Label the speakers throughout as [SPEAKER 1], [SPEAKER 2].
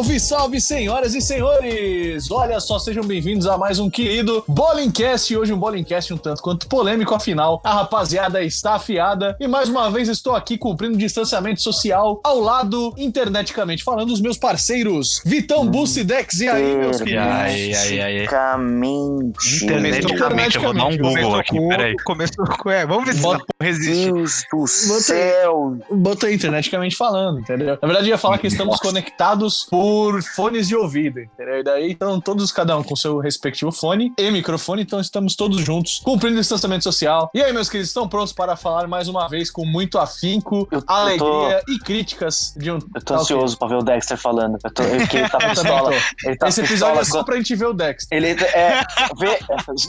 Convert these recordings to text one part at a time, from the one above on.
[SPEAKER 1] Salve, salve, senhoras e senhores! Olha só, sejam bem-vindos a mais um querido Bowlingcast. Hoje um Bowlingcast um tanto quanto polêmico, afinal, a rapaziada está afiada. E mais uma vez estou aqui cumprindo distanciamento social ao lado, interneticamente falando, dos meus parceiros Vitão, hum. Bussi, Dex. E aí, meus
[SPEAKER 2] queridos? Ai, ai, ai,
[SPEAKER 3] Interneticamente.
[SPEAKER 2] Interneticamente, eu vou dar um Google aqui, peraí.
[SPEAKER 4] Começou com... É, vamos ver se
[SPEAKER 3] Bota... resiste. Deus do céu!
[SPEAKER 1] Bota interneticamente falando, entendeu? Na verdade, eu ia falar que estamos Nossa. conectados por fones de ouvido, entendeu? E daí estão todos, cada um com seu respectivo fone e microfone, então estamos todos juntos, cumprindo o distanciamento social. E aí, meus queridos, estão prontos para falar mais uma vez com muito afinco, eu, alegria tô... e críticas de um.
[SPEAKER 3] Eu tô ansioso pra ver o Dexter falando. Eu tô, ele, ele tá pistola.
[SPEAKER 1] Ele tá Esse episódio pistola, é só pra gente ver o Dexter.
[SPEAKER 3] Ele é. Vê,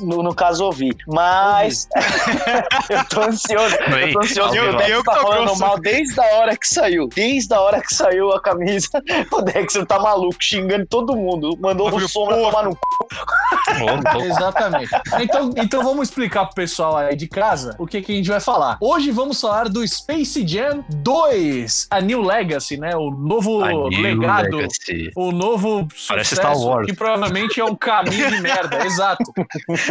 [SPEAKER 3] no, no caso, ouvir. Mas. eu tô ansioso. Eu tô ansioso. Eu, eu, eu tá falando mal desde a hora que saiu. Desde a hora que saiu a camisa. O Dexter tá maluco, xingando todo mundo. Mandou o Sombra tomar no c.
[SPEAKER 1] Exatamente. Então, então vamos explicar pro pessoal aí de casa o que, que a gente vai falar. Hoje vamos falar do Space Jam 2, a New Legacy, né? O novo legado. Legacy. O novo
[SPEAKER 2] Parece Star Wars.
[SPEAKER 1] que provavelmente é um caminho de merda. Exato.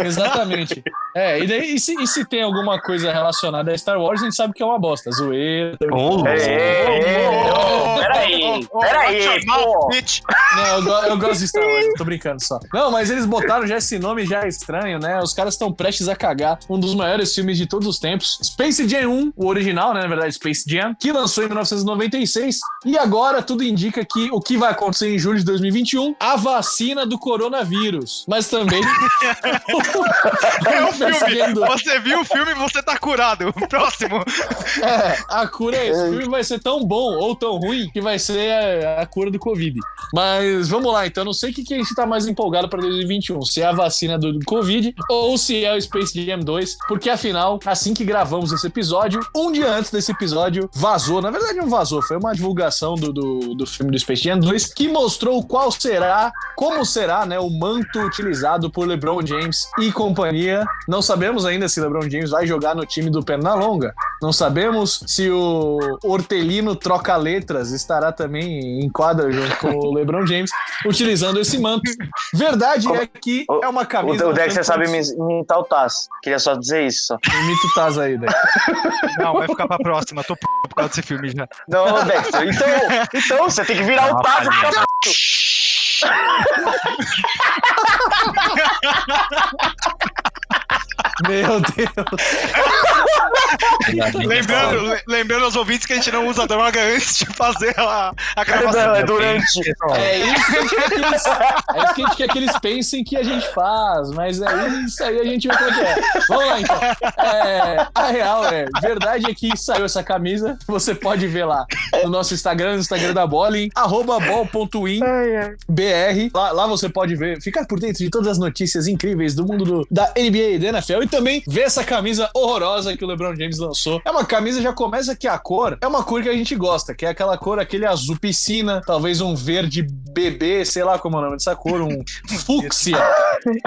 [SPEAKER 1] Exatamente. É, e, daí, e, se, e se tem alguma coisa relacionada a Star Wars, a gente sabe que é uma bosta. Zoeira.
[SPEAKER 3] Oh, Peraí, peraí.
[SPEAKER 1] Não, eu, gosto de Star Wars, tô brincando só. Não, mas eles botaram já esse nome já estranho, né? Os caras estão prestes a cagar um dos maiores filmes de todos os tempos. Space Jam 1, o original, né? Na verdade, Space Jam, que lançou em 1996. E agora tudo indica que o que vai acontecer em julho de 2021, a vacina do coronavírus. Mas também.
[SPEAKER 4] é o filme. Você viu o filme e você tá curado. Próximo.
[SPEAKER 1] É, a cura é esse. O filme vai ser tão bom ou tão ruim que vai ser a, a cura do Covid. Mas vamos lá, então. Não sei o que, que a gente tá mais empolgado pra 2021. Se é a vacina do Covid ou se é o Space Jam 2. Porque afinal, assim que gravamos esse episódio, um dia antes desse episódio, vazou. Na verdade, não vazou. Foi uma divulgação do, do, do filme do Space Jam 2 que mostrou qual será, como será, né, o manto utilizado por LeBron James e companhia. Não sabemos ainda se LeBron James vai jogar no time do Pernalonga. Não sabemos se o Hortelino troca letras estará também em quadra junto com o LeBron James, utilizando esse manto. Verdade é que é uma camisa.
[SPEAKER 3] O Dexter sabe imitar o Taz. Queria só dizer isso.
[SPEAKER 1] Imita o Taz aí, Dexter.
[SPEAKER 4] Não, vai ficar pra próxima. Tô p por causa desse filme já.
[SPEAKER 3] Não, Dexter. Então, então você tem que virar o Taz e ficar
[SPEAKER 1] Meu Deus.
[SPEAKER 4] lembrando, lembrando aos ouvintes que a gente não usa droga antes de fazer a, a gravação.
[SPEAKER 3] É durante.
[SPEAKER 1] É isso, que a gente quer que eles, é isso que a gente quer que eles pensem que a gente faz, mas é isso aí a gente vê como é que é. Vamos lá então. É, a real é, verdade é que saiu essa camisa, você pode ver lá no nosso Instagram, no Instagram da Bowling, arroba ball.in.br. Lá, lá você pode ver, ficar por dentro de todas as notícias incríveis do mundo do, da NBA e da NFL e também ver essa camisa horrorosa que o LeBron James lançou. É uma camisa, já começa que a cor é uma cor que a gente gosta, que é aquela cor, aquele azul piscina, talvez um verde bebê, sei lá como é o nome dessa cor, um fúcsia,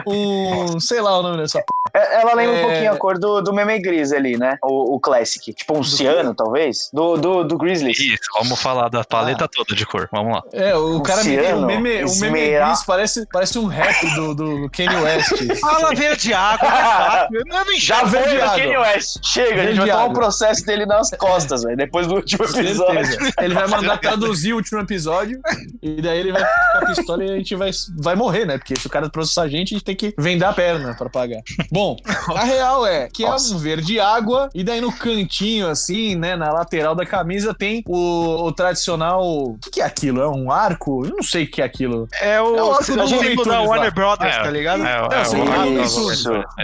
[SPEAKER 1] um, sei lá o nome dessa
[SPEAKER 3] é, Ela lembra é... um pouquinho a cor do, do meme gris ali, né? O, o Classic. Tipo um do ciano, que? talvez? Do, do, do Grizzly.
[SPEAKER 2] Isso, vamos falar da paleta ah. toda de cor. Vamos lá.
[SPEAKER 1] É, o um cara ciano, me, o meme, o meme gris parece, parece um rap do, do Kanye West.
[SPEAKER 4] Fala verde água,
[SPEAKER 3] não Já veio o Kanye West. Chega, a gente vai tomar um processo dele nas costas, velho, depois do último episódio.
[SPEAKER 1] Ele vai mandar traduzir o último episódio e daí ele vai ficar pistola e a gente vai, vai morrer, né? Porque se o cara processar a gente, a gente tem que vender a perna pra pagar. Bom, a real é que Nossa. é um verde água e daí no cantinho, assim, né, na lateral da camisa tem o, o tradicional... O que, que, é aquilo? É um arco? Eu não sei o que é aquilo.
[SPEAKER 4] É o, é o arco do da Warner Brothers, é, tá ligado? É, é,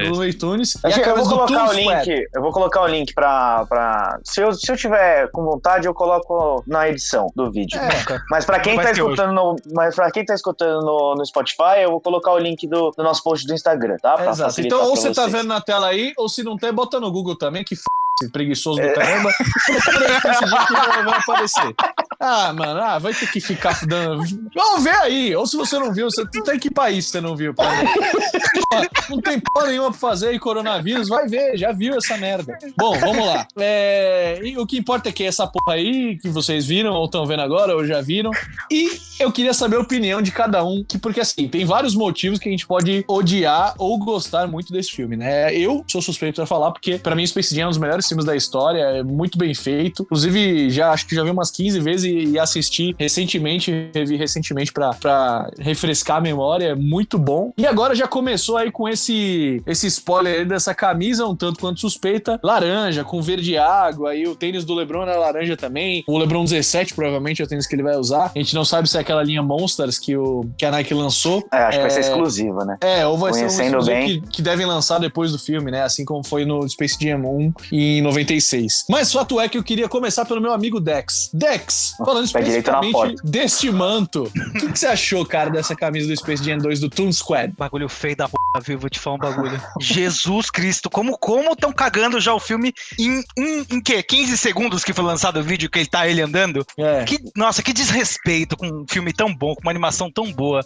[SPEAKER 4] é,
[SPEAKER 1] é, o Looney Tunes. E a
[SPEAKER 3] eu vou colocar o link, eu vou colocar o link pra... pra... Se, eu, se eu tiver com vontade, eu coloco na edição do vídeo. É, mas pra quem tá escutando no, mas pra quem tá escutando no, no Spotify, eu vou colocar o link do, do nosso post do Instagram, tá?
[SPEAKER 1] Pra Exato. Então, ou você tá vendo na tela aí, ou se não tem, bota no Google também, que f preguiçoso do é. caramba. vai aparecer. Ah, mano, ah, vai ter que ficar dando. Vamos ver aí. Ou se você não viu, você tem que país você não viu. não tem porra nenhuma pra fazer aí, coronavírus. Vai ver, já viu essa merda. Bom, vamos lá. É, o que importa é que essa porra aí, que vocês viram, ou estão vendo agora, ou já viram. E eu queria saber a opinião de cada um, que, porque assim, tem vários motivos que a gente pode odiar ou gostar muito desse filme, né? Eu sou suspeito pra falar, porque para mim Space Jam é um dos melhores filmes da história, é muito bem feito. Inclusive, já acho que já vi umas 15 vezes e, e assisti recentemente, revi recentemente para refrescar a memória, é muito bom. E agora já começou aí com esse esse spoiler aí dessa camisa um tanto quanto suspeita, laranja com verde água, e o tênis do LeBron era laranja também. O LeBron 17 provavelmente é o tênis que ele vai usar. A gente não sabe se é aquela linha Monsters que, o, que a Nike lançou.
[SPEAKER 3] É, acho que vai ser exclusiva, né?
[SPEAKER 1] É, ou vai Conhecendo ser um bem. Que, que devem lançar depois do filme, né? Assim como foi no Space Jam 1 em 96. Mas fato é que eu queria começar pelo meu amigo Dex. Dex, falando especificamente deste manto, o que, que, você achou, cara, dessa camisa do Space Jam 2 do Toon Squad?
[SPEAKER 4] Bagulho feio da p, viu? Vou te falar um bagulho. Jesus Cristo, como como estão cagando já o filme em, em, em quê? 15 segundos que foi lançado o vídeo que ele tá ele andando? É. Que, nossa, que desrespeito com um filme tão bom, com uma animação tão boa.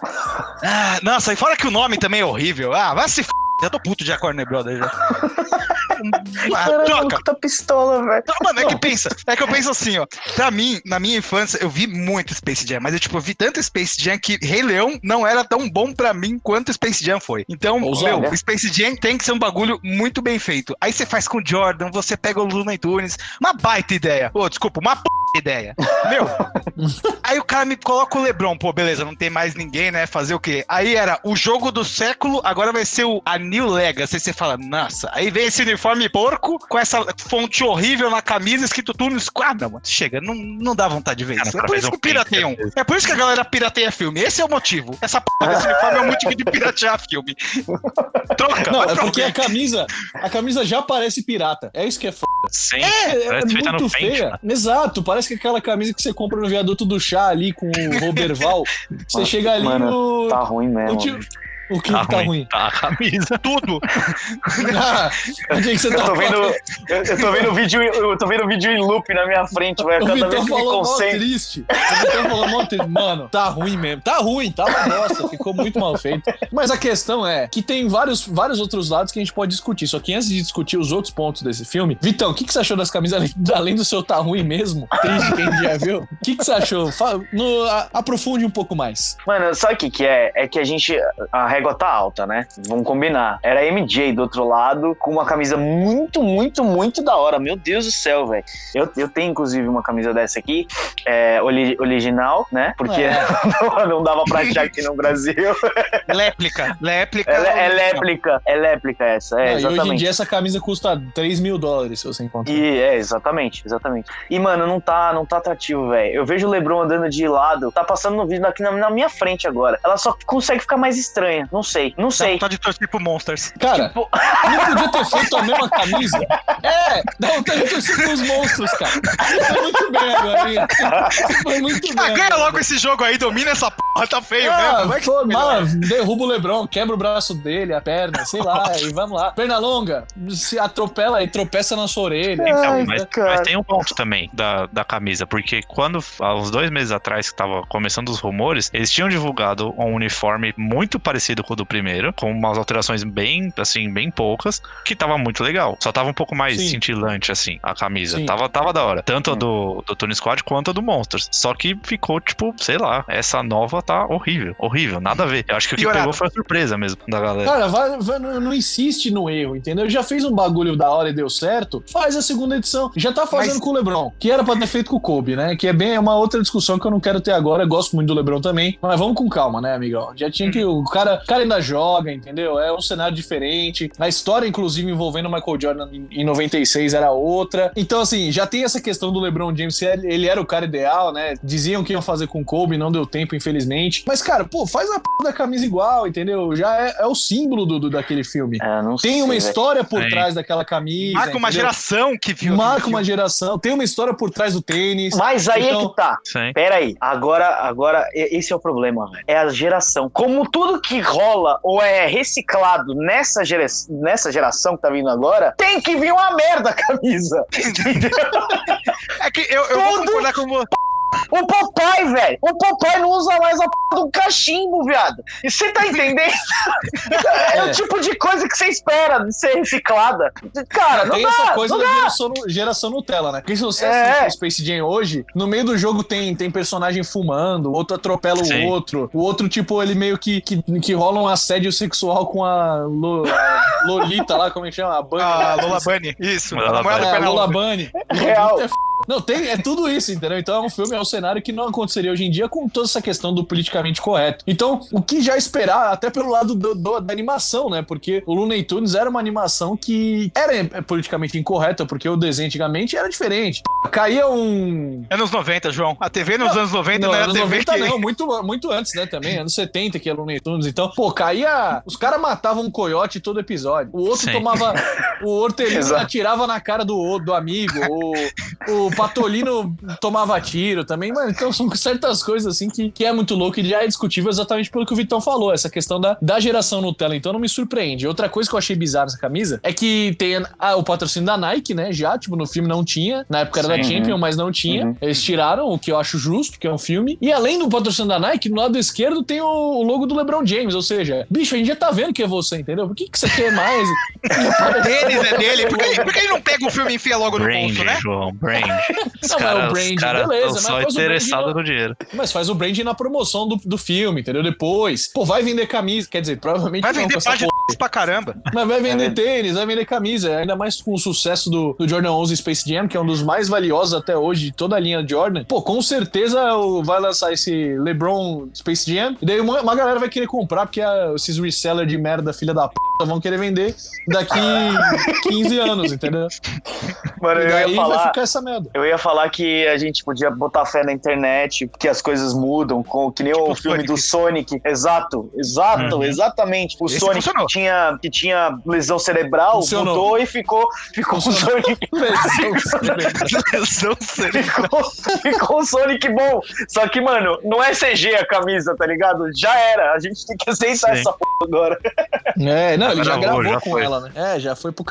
[SPEAKER 4] Ah, nossa, e fora que o nome também é horrível. Ah, vai se f já tô puto de a Corner Brothers já.
[SPEAKER 3] troca. Tá pistola, velho.
[SPEAKER 4] Mano, é que pensa. É que eu penso assim, ó. Pra mim, na minha infância, eu vi muito Space Jam, mas eu, tipo, eu vi tanto Space Jam que Rei Leão não era tão bom pra mim quanto Space Jam foi. Então, Ousado, meu, né? Space Jam tem que ser um bagulho muito bem feito. Aí você faz com Jordan, você pega o Luna Tunes, uma baita ideia. Ô, oh, desculpa, uma p ideia. Meu, aí o cara me coloca o Lebron, pô, beleza, não tem mais ninguém, né? Fazer o quê? Aí era o jogo do século, agora vai ser o a New Legacy. Aí você fala, nossa, aí vem esse uniforme porco com essa fonte horrível na camisa, escrito tudo no esquadra, mano. Chega, não, não dá vontade de ver isso. É por isso que pirateiam. É por isso que a galera pirateia filme. Esse é o motivo. Essa porra desse uniforme é um motivo de piratear filme.
[SPEAKER 1] Troca. Não, é porque a camisa, a camisa já parece pirata. É isso que é foda.
[SPEAKER 2] Sim,
[SPEAKER 1] é, é muito feia. Exato, parece parece que aquela camisa que você compra no viaduto do chá ali com o Roberval. você chega ali
[SPEAKER 3] mano,
[SPEAKER 1] no.
[SPEAKER 3] Tá ruim mesmo.
[SPEAKER 1] O que tá, tá ruim? ruim?
[SPEAKER 2] Tá a camisa.
[SPEAKER 4] Tudo.
[SPEAKER 1] ah, onde é que você
[SPEAKER 3] eu
[SPEAKER 1] tá
[SPEAKER 3] tô vendo, eu, eu, tô vendo vídeo, eu tô vendo vídeo em loop na minha frente, vai
[SPEAKER 1] cada Vitor vez que falou me concentro. triste. O Vitor falou mó triste. Mano, tá ruim mesmo. Tá ruim, tá uma bosta. Ficou muito mal feito. Mas a questão é que tem vários, vários outros lados que a gente pode discutir. Só que antes de discutir os outros pontos desse filme, Vitão, o que, que você achou das camisas além, além do seu tá ruim mesmo? Triste, quem já viu? O que, que você achou? Fala, no, a, aprofunde um pouco mais.
[SPEAKER 3] Mano, sabe o que, que é? É que a gente. A régua tá alta, né? Vamos combinar. Era MJ do outro lado, com uma camisa muito, muito, muito da hora. Meu Deus do céu, velho. Eu, eu tenho, inclusive, uma camisa dessa aqui, é, original, né? Porque é. não, não, dava pra achar aqui no Brasil.
[SPEAKER 4] Léplica. Léplica.
[SPEAKER 3] É, é léplica. É léplica essa. É, exatamente.
[SPEAKER 1] E hoje em dia essa camisa custa 3 mil dólares, se você encontrar.
[SPEAKER 3] E, é, exatamente, exatamente. E, mano, não tá, não tá atrativo, velho. Eu vejo o Lebron andando de lado, tá passando no vídeo aqui na, na minha frente agora. Ela só consegue ficar mais estranha. Não sei, não sei sei. Dá
[SPEAKER 4] vontade de torcer pro Monsters.
[SPEAKER 1] Cara, tipo... não podia ter feito a mesma camisa. É, dá vontade de torcer pros monstros, cara. Foi muito bem agora. Foi muito bem.
[SPEAKER 4] Ganha logo esse jogo aí, domina essa porra, tá feio ah, mesmo.
[SPEAKER 1] Foi, mal, derruba o Lebron, quebra o braço dele, a perna, sei lá, e vamos lá. Perna longa, se atropela e tropeça na sua orelha.
[SPEAKER 2] Então, mas, mas, tem um ponto também da, da camisa, porque quando, há uns dois meses atrás, que tava começando os rumores, eles tinham divulgado um uniforme muito parecido com o do primeiro, com umas alterações bem, assim, bem poucas, que tava muito legal. Só tava um pouco mais Sim. cintilante, assim, a camisa. Tava, tava da hora. Tanto a do, do Tony Squad quanto a do Monsters. Só que ficou, tipo, sei lá, essa nova tá horrível. Horrível, nada a ver. Eu acho que o que pegou foi a surpresa mesmo da galera.
[SPEAKER 1] Cara, vai, vai, não, insiste no erro, entendeu? Já fez um bagulho da hora e deu certo, faz a segunda edição. Já tá fazendo Mas... com o LeBron, que era pra ter feito com o Kobe, né? Que é bem é uma outra discussão que eu não quero ter agora. Eu gosto muito do LeBron também. Mas vamos com calma, né, amigão? Já tinha que. O cara, o cara ainda joga, entendeu? É um cenário diferente. A história, inclusive, envolvendo o Michael Jordan em 96 era outra. Então, assim, já tem essa questão do LeBron James, ele era o cara ideal, né? Diziam que iam fazer com o Kobe, não deu tempo, infelizmente. Mas, cara, pô, faz a p da camisa igual, entendeu? Já é, é o símbolo do, do, daquele filme. É, tem uma história por é. trás daquela camisa.
[SPEAKER 4] Marca uma geração que viu.
[SPEAKER 1] Marca uma geração. Tem uma história por trás do tênis.
[SPEAKER 3] Mas aí então... é que tá. Sim. Pera aí. Agora, agora, esse é o problema, velho. É a geração. Como tudo que rola ou é reciclado nessa, gera, nessa geração que tá vindo agora, tem que vir uma merda a camisa. Entendeu?
[SPEAKER 4] É que eu, eu vou concordar com você
[SPEAKER 3] O Popeye, velho. O Popeye não usa mais a p do cachimbo, viado. E você tá entendendo? é, é, o tipo de coisa que você espera de ser reciclada. Cara, não,
[SPEAKER 1] tem
[SPEAKER 3] dá,
[SPEAKER 1] essa coisa
[SPEAKER 3] da
[SPEAKER 1] geração, geração, Nutella, né? Porque se você é. assiste o Space Jam hoje, no meio do jogo tem, tem personagem fumando, o outro atropela Sim. o outro, o outro, tipo, ele meio que, que, que rola um assédio sexual com a, Lo, a Lolita lá, como é que chama? A
[SPEAKER 4] Bunny. Ah, Lola Bunny. Isso. Lola,
[SPEAKER 1] Bunny. É, Lola Bunny. Real. É não, tem, é tudo isso, entendeu? Então é um filme, é um cenário que não aconteceria hoje em dia com toda essa questão do politicamente correto. Então, o que já esperar, até pelo lado do, do, da animação, né? Porque o Looney Tunes era uma animação que era politicamente incorreta, porque o desenho antigamente era diferente. Caía um.
[SPEAKER 4] Anos 90, João. A TV nos não, anos 90 não, não era
[SPEAKER 1] anos
[SPEAKER 4] TV
[SPEAKER 1] 90 que... não, muito, muito antes, né? Também, anos 70 que é Looney Tunes. Então, pô, caía. Os caras matavam um coiote todo episódio. O outro Sim. tomava. O hortelino atirava na cara do, do amigo. O, o Patolino tomava tiro também, mano. Então são certas coisas assim que, que é muito louco e já é discutível exatamente pelo que o Vitão falou, essa questão da, da geração Nutella. Então não me surpreende. Outra coisa que eu achei bizarra nessa camisa é que tem ah, o patrocínio da Nike, né? Já, tipo, no filme não tinha. Na época era Sim, da Champion, mas não tinha. Uhum. Eles tiraram, o que eu acho justo, que é um filme. E além do patrocínio da Nike, no lado esquerdo tem o, o logo do LeBron James. Ou seja, bicho, a gente já tá vendo que é você, entendeu? Por que, que você quer mais?
[SPEAKER 4] É dele. Por que, por que ele não pega o filme e enfia logo no brand, bolso, né?
[SPEAKER 2] João, brand.
[SPEAKER 1] não, cara, mas o brand, cara beleza.
[SPEAKER 2] Só mas interessado no dinheiro.
[SPEAKER 1] Mas faz o brand na promoção do, do filme, entendeu? Depois. Pô, vai vender camisa. Quer dizer, provavelmente
[SPEAKER 4] vai vender página pra caramba.
[SPEAKER 1] Mas vai vender é. tênis, vai vender camisa. Ainda mais com o sucesso do, do Jordan 11 Space Jam, que é um dos mais valiosos até hoje de toda a linha Jordan. Pô, com certeza vai lançar esse LeBron Space Jam. E daí uma, uma galera vai querer comprar, porque a, esses resellers de merda, filha da p vão querer vender daqui 15 anos, entendeu?
[SPEAKER 3] Mano, eu ia falar, vai ficar essa merda. Eu ia falar que a gente podia botar fé na internet, que as coisas mudam, com, que nem tipo o filme Sonic. do Sonic. Exato, exato, uhum. exatamente. O Esse Sonic que tinha, que tinha lesão cerebral, funcionou. mudou e ficou, ficou o Sonic. lesão cerebral. Ficou, ficou o Sonic bom. Só que, mano, não é CG a camisa, tá ligado? Já era. A gente tem que aceitar Sim. essa porra agora.
[SPEAKER 1] É, não, ele já gravou já com foi. ela, né? É, já foi pro.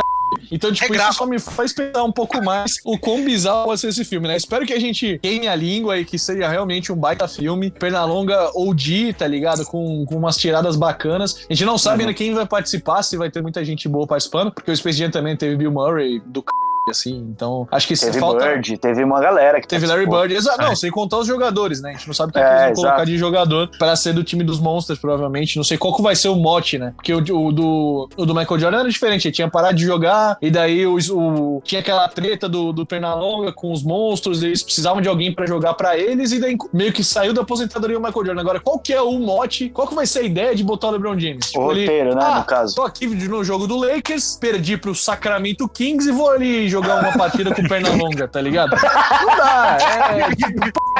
[SPEAKER 1] Então, tipo, é isso só me faz pensar um pouco mais o quão bizarro vai ser esse filme, né? Espero que a gente queime a língua e que seja realmente um baita filme. Pernalonga OG, tá ligado? Com, com umas tiradas bacanas. A gente não sabe uhum. ainda quem vai participar, se vai ter muita gente boa participando, porque o Space Jam também teve Bill Murray do c assim. Então, acho que
[SPEAKER 3] teve
[SPEAKER 1] falta.
[SPEAKER 3] Bird, teve uma galera que
[SPEAKER 1] Teve Larry Bird. Exato, não, é. sem contar os jogadores, né? A gente não sabe quem é, que eles vão colocar de jogador para ser do time dos Monsters, provavelmente. Não sei qual que vai ser o mote, né? Porque o, o, do, o do Michael Jordan era diferente. Ele tinha parado de jogar, e daí o, o tinha aquela treta do, do Pernalonga com os monstros, eles precisavam de alguém para jogar para eles, e daí meio que saiu da aposentadoria o Michael Jordan. Agora, qual que é o mote? Qual que vai ser a ideia de botar o LeBron James?
[SPEAKER 3] Tipo, o roteiro, ele, né? Ah, no caso.
[SPEAKER 1] Tô aqui no jogo do Lakers, perdi pro Sacramento Kings e vou ali jogar uma partida com perna longa, tá ligado? Não dá. É,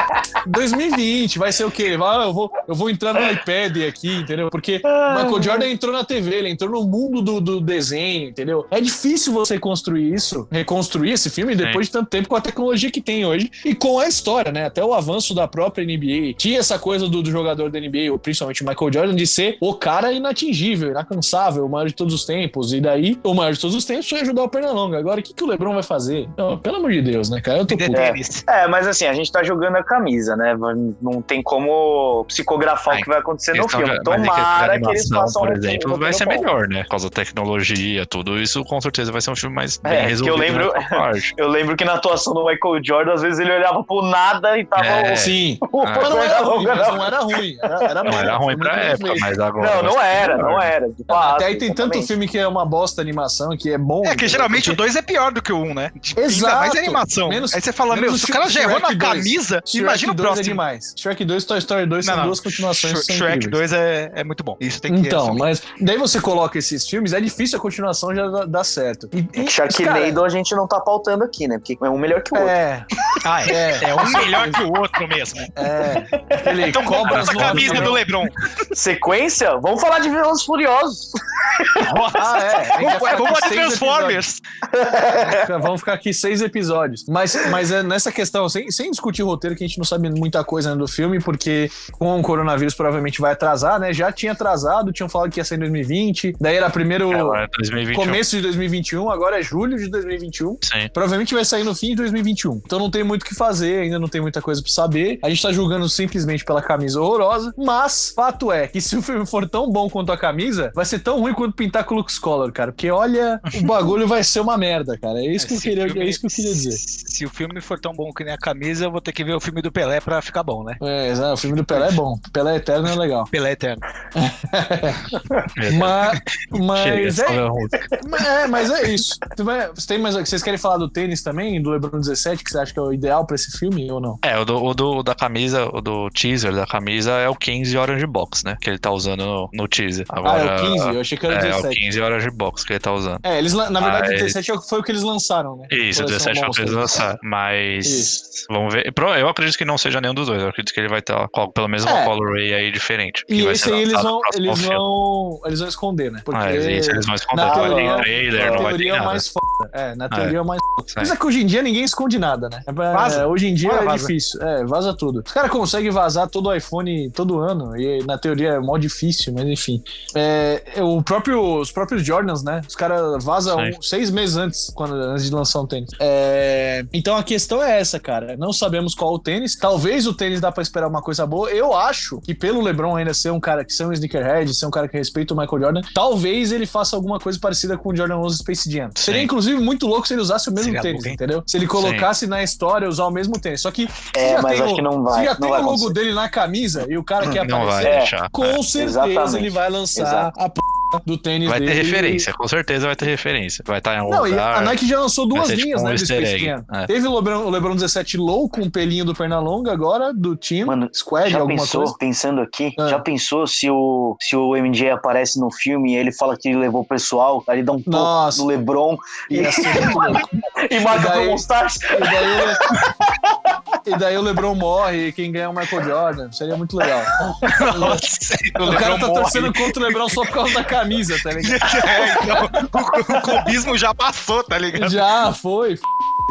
[SPEAKER 1] 2020, vai ser o quê? eu, vou, eu vou entrar no iPad aqui, entendeu? Porque o Michael Jordan entrou na TV, ele entrou no mundo do, do desenho, entendeu? É difícil você construir isso, reconstruir esse filme depois de tanto tempo com a tecnologia que tem hoje e com a história, né? Até o avanço da própria NBA. Tinha essa coisa do, do jogador da NBA, principalmente o Michael Jordan, de ser o cara inatingível, inalcançável, o maior de todos os tempos. E daí, o maior de todos os tempos foi ajudar o Pernalonga. Agora, o que, que o LeBron vai fazer? Não, pelo amor de Deus, né, cara? Eu tô puto.
[SPEAKER 3] É, é, mas assim, a gente tá jogando a camisa, né? Não tem como psicografar Ai, o que vai acontecer no filme. Tomara que, eles façam
[SPEAKER 2] por exemplo, vai ser melhor, né? Por causa da tecnologia, tudo isso, com certeza vai ser um filme mais bem é, resolvido.
[SPEAKER 3] Eu lembro, eu lembro que na atuação do Michael Jordan, às vezes ele olhava pro nada e tava. É,
[SPEAKER 1] sim. O ah, não era ruim, não era ruim. Era, era
[SPEAKER 2] não, era ruim pra época, mas agora.
[SPEAKER 3] Não, não era, não era.
[SPEAKER 1] Até aí tem tanto filme que é uma bosta animação, que é bom.
[SPEAKER 4] É que geralmente o 2 é pior do que o 1, um, né?
[SPEAKER 1] Exato.
[SPEAKER 4] Mas é animação. Menos, Aí você fala, meu, se o cara já errou na camisa, imagina o é próximo. É
[SPEAKER 1] demais. Shrek 2 e Toy Story 2 não, são não. duas continuações.
[SPEAKER 4] Sh Shrek 2 é, é muito bom. Isso tem
[SPEAKER 1] que Então, assumir. mas daí você coloca esses filmes, é difícil a continuação já dar certo.
[SPEAKER 3] E, e Sharknado a gente não tá pautando aqui, né? Porque é um melhor que o outro.
[SPEAKER 4] É. Ah, é. É, é um melhor que o outro mesmo.
[SPEAKER 1] É.
[SPEAKER 4] Ele então cobra a camisa do Lebron.
[SPEAKER 3] Sequência? Vamos falar de Velozes Furiosos.
[SPEAKER 1] ah, é.
[SPEAKER 4] Vamos fazer Transformers.
[SPEAKER 1] Vamos ficar aqui seis episódios. Mas, mas é nessa questão, sem, sem discutir o roteiro, que a gente não sabe muita coisa né, do filme, porque com o coronavírus provavelmente vai atrasar, né? Já tinha atrasado, tinham falado que ia ser em 2020. Daí era primeiro é, começo de 2021, agora é julho de 2021. Sim. Provavelmente vai sair no fim de 2021. Então não tem muito o que fazer, ainda não tem muita coisa pra saber. A gente tá julgando simplesmente pela camisa horrorosa, mas fato é que se o filme for tão bom quanto a camisa, vai ser tão ruim quanto pintar com o Lux Color, cara. Porque olha, o bagulho vai ser uma merda, cara. É isso, que, eu queria, filme, é isso que eu queria dizer.
[SPEAKER 4] Se o filme for tão bom que nem a camisa, eu vou ter que ver o filme do Pelé pra ficar bom, né?
[SPEAKER 1] É, exato. O filme do Pelé é bom. Pelé Eterno é legal.
[SPEAKER 4] Pelé Eterno.
[SPEAKER 1] mas, mas é, é, mas é isso. Você tem mais, vocês querem falar do tênis também, do LeBron 17, que você acha que é o ideal pra esse filme ou não?
[SPEAKER 2] É, o do, o do da camisa, o do teaser da camisa é o 15 Orange Box, né? Que ele tá usando no, no teaser.
[SPEAKER 1] Agora, ah, é o 15? Eu achei que era o 17.
[SPEAKER 2] É, o 15 Orange Box que ele tá usando.
[SPEAKER 1] É, eles, na verdade, o 17 é foi o que eles lançaram, né?
[SPEAKER 2] Isso, o 17 é o que eles lançaram. Mas. Isso. Vamos ver. Eu acredito que não seja nenhum dos dois. Eu acredito que ele vai ter pelo menos uma é. colorway aí diferente.
[SPEAKER 1] E esse aí eles vão, eles vão. Eles vão esconder, né?
[SPEAKER 2] Porque ah, isso eles vão esconder. Na teoria, trailer,
[SPEAKER 1] na teoria mais foda. É, na teoria é. mais foda. Mas é que hoje em dia ninguém esconde nada, né? É, hoje em dia é vaza. difícil. É, vaza tudo. Os caras conseguem vazar todo o iPhone todo ano. E na teoria é mó difícil, mas enfim. É, o próprio, os próprios Jordans, né? Os caras vazam um, seis meses antes, quando, antes de lançar um tênis. É, então a questão é essa, cara. Não sabemos qual o tênis. Talvez o tênis dá pra esperar uma coisa boa. Eu acho que pelo LeBron ainda ser um cara que ser um sneakerhead, ser um cara que respeita o Michael Jordan, talvez ele faça alguma coisa parecida com o Jordan 11 Space Jam. Sim. Seria inclusive muito louco se ele usasse o mesmo Seria tênis, entendeu? Se ele colocasse Sim. na história usar o mesmo tênis. Só que
[SPEAKER 3] é, mas acho o, que não vai.
[SPEAKER 1] Se já
[SPEAKER 3] não
[SPEAKER 1] tem
[SPEAKER 3] vai
[SPEAKER 1] o logo dele na camisa e o cara quer não aparecer, com é. certeza Exatamente. ele vai lançar Exato. a do tênis
[SPEAKER 2] vai
[SPEAKER 1] dele.
[SPEAKER 2] ter referência, com certeza vai ter referência. Vai estar em um
[SPEAKER 1] Não, lugar, a Nike já lançou duas linhas, tipo um né, do Space. É. Teve o LeBron, o LeBron 17 Low com o pelinho do Pernalonga agora, do time, Mano, Squad, já alguma
[SPEAKER 3] pensou,
[SPEAKER 1] coisa.
[SPEAKER 3] pensando aqui, é. já pensou se o, se o MJ aparece no filme e ele fala que ele levou o pessoal, aí ele dá um toque no LeBron e, e marca pro Monstars. E daí,
[SPEAKER 1] e daí o LeBron morre e quem ganha é o Michael Jordan. Seria muito legal. Nossa, o, o cara tá morre. torcendo contra o LeBron só por causa da camisa, tá ligado? É,
[SPEAKER 4] então, o, o clubismo já passou, tá ligado?
[SPEAKER 1] Já foi.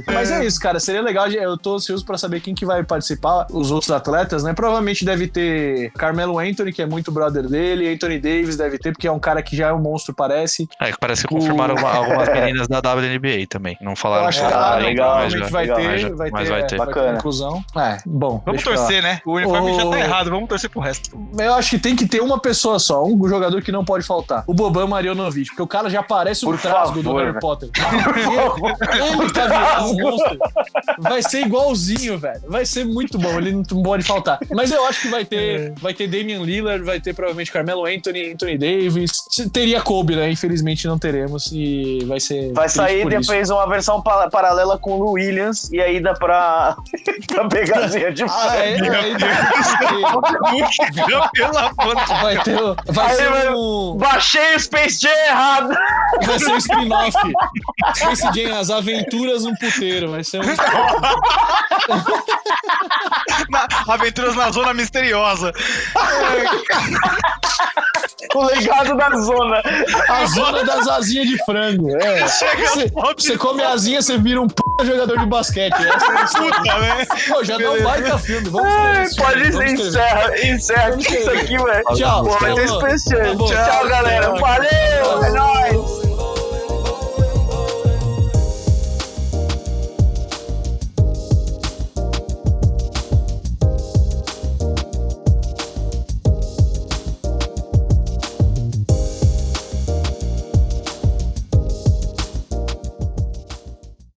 [SPEAKER 1] Mas é isso, cara. Seria legal. Eu tô ansioso pra saber quem que vai participar, os outros atletas, né? Provavelmente deve ter Carmelo Anthony, que é muito brother dele. Anthony Davis deve ter, porque é um cara que já é um monstro, parece.
[SPEAKER 2] É, que parece que o... confirmaram algumas meninas da WNBA também. Não falaram
[SPEAKER 1] acho que ah, legal, provavelmente vai ter, vai ter, vai ter. Bacana. inclusão. É, bom.
[SPEAKER 4] Vamos torcer, né? O uniforme o... já tá errado, vamos torcer pro resto.
[SPEAKER 1] Eu acho que tem que ter uma pessoa só, um jogador que não pode faltar. O Boban Marionovic, porque o cara já parece um trasgo do Harry Potter. ele tá virando um monstro. Vai ser igualzinho, velho. Vai ser muito bom, ele não pode faltar. Mas eu acho que vai ter, é. vai ter Damian Lillard, vai ter provavelmente Carmelo Anthony, Anthony Davis. Teria Kobe, né? Infelizmente não teremos e vai ser.
[SPEAKER 3] Vai sair depois isso. uma versão paralela com o Williams e aí dá pra, pra pegadinha de ah, é, é,
[SPEAKER 1] Vai ter. Vai aí, ser um...
[SPEAKER 3] Baixei o Space Jam errado.
[SPEAKER 1] Vai ser um spin-off. Space Jam, as aventuras um puteiro. Vai ser um.
[SPEAKER 4] na, aventuras na zona misteriosa.
[SPEAKER 3] o legado da zona.
[SPEAKER 1] A zona das asinhas de frango. É. Você come asinha, você vira um p jogador de basquete. Essa é Puta, né? Pô, já dá um baita filme. Vamos
[SPEAKER 3] Ai, Pode ser, encerra, encerra isso aqui, velho.
[SPEAKER 1] Tchau.
[SPEAKER 3] Pô, vai ter especial. Tchau, galera. Valeu, é nóis.